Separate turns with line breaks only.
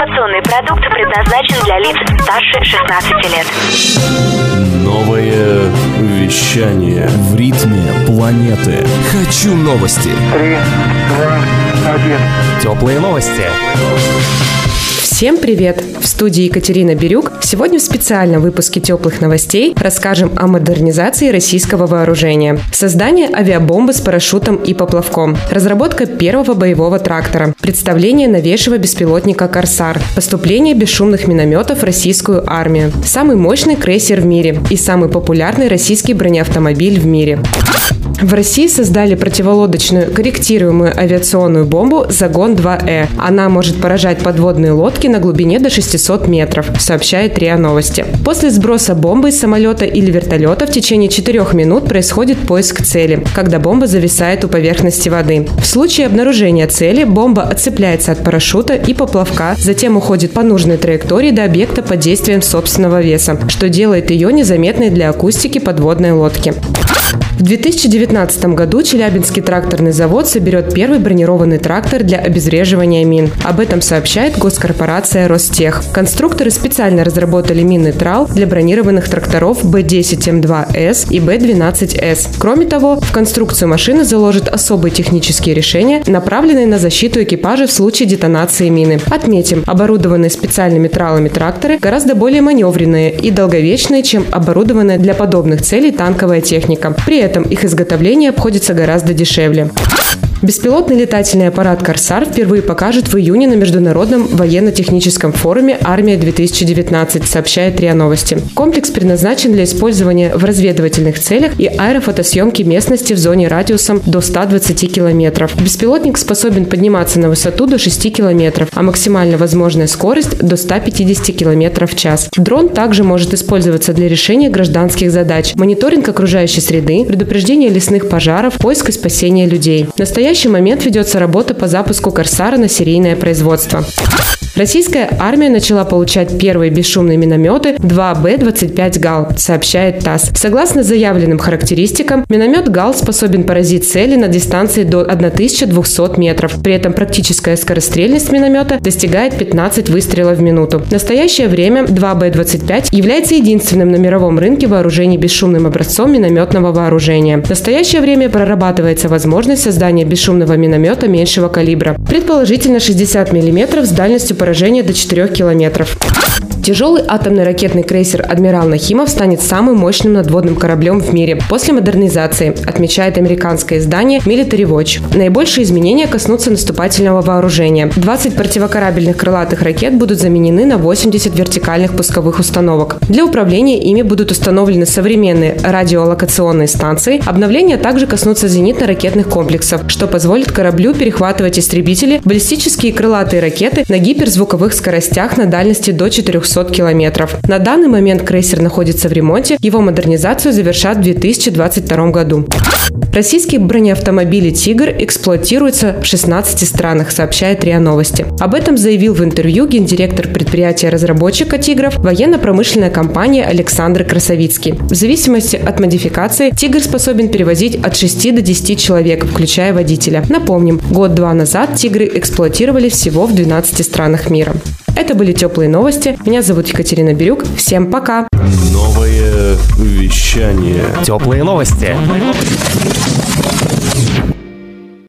Информационный продукт предназначен для лиц старше 16 лет.
Новое вещание в ритме планеты. Хочу новости.
Три, два, один.
Теплые новости.
Всем привет! В студии Екатерина Бирюк. Сегодня в специальном выпуске теплых новостей расскажем о модернизации российского вооружения. Создание авиабомбы с парашютом и поплавком. Разработка первого боевого трактора. Представление новейшего беспилотника «Корсар». Поступление бесшумных минометов в российскую армию. Самый мощный крейсер в мире и самый популярный российский бронеавтомобиль в мире. В России создали противолодочную корректируемую авиационную бомбу «Загон-2Э». Она может поражать подводные лодки на глубине до 600 метров, сообщает РИА Новости. После сброса бомбы из самолета или вертолета в течение 4 минут происходит поиск цели, когда бомба зависает у поверхности воды. В случае обнаружения цели бомба отцепляется от парашюта и поплавка, затем уходит по нужной траектории до объекта под действием собственного веса, что делает ее незаметной для акустики подводной лодки. В 2019 году Челябинский тракторный завод соберет первый бронированный трактор для обезвреживания мин. Об этом сообщает госкорпорация Ростех. Конструкторы специально разработали минный трал для бронированных тракторов B10М2С и B12С. Кроме того, в конструкцию машины заложат особые технические решения, направленные на защиту экипажа в случае детонации мины. Отметим, оборудованные специальными тралами тракторы гораздо более маневренные и долговечные, чем оборудованная для подобных целей танковая техника. При этом их изготовление обходится гораздо дешевле. Беспилотный летательный аппарат «Корсар» впервые покажет в июне на Международном военно-техническом форуме «Армия-2019», сообщает РИА Новости. Комплекс предназначен для использования в разведывательных целях и аэрофотосъемки местности в зоне радиусом до 120 километров. Беспилотник способен подниматься на высоту до 6 километров, а максимально возможная скорость до 150 километров в час. Дрон также может использоваться для решения гражданских задач, мониторинг окружающей среды, предупреждение лесных пожаров, поиск и спасение людей. Настоящий настоящий момент ведется работа по запуску «Корсара» на серийное производство. Российская армия начала получать первые бесшумные минометы 2Б-25 «Гал», сообщает ТАСС. Согласно заявленным характеристикам, миномет «Гал» способен поразить цели на дистанции до 1200 метров. При этом практическая скорострельность миномета достигает 15 выстрелов в минуту. В настоящее время 2Б-25 является единственным на мировом рынке вооружений бесшумным образцом минометного вооружения. В настоящее время прорабатывается возможность создания бесшумного миномета меньшего калибра, предположительно 60 мм с дальностью поражения до 4 километров. Тяжелый атомный ракетный крейсер «Адмирал Нахимов» станет самым мощным надводным кораблем в мире после модернизации, отмечает американское издание Military Watch. Наибольшие изменения коснутся наступательного вооружения. 20 противокорабельных крылатых ракет будут заменены на 80 вертикальных пусковых установок. Для управления ими будут установлены современные радиолокационные станции. Обновления также коснутся зенитно-ракетных комплексов, что позволит кораблю перехватывать истребители, баллистические крылатые ракеты на гиперзвуковых скоростях на дальности до 400 200 километров. На данный момент крейсер находится в ремонте, его модернизацию завершат в 2022 году. Российские бронеавтомобили «Тигр» эксплуатируются в 16 странах, сообщает РИА Новости. Об этом заявил в интервью гендиректор предприятия-разработчика «Тигров» военно-промышленная компания Александр Красовицкий. В зависимости от модификации «Тигр» способен перевозить от 6 до 10 человек, включая водителя. Напомним, год-два назад «Тигры» эксплуатировали всего в 12 странах мира. Это были теплые новости. Меня зовут Екатерина Бирюк. Всем пока.
Новое вещание.
Теплые новости.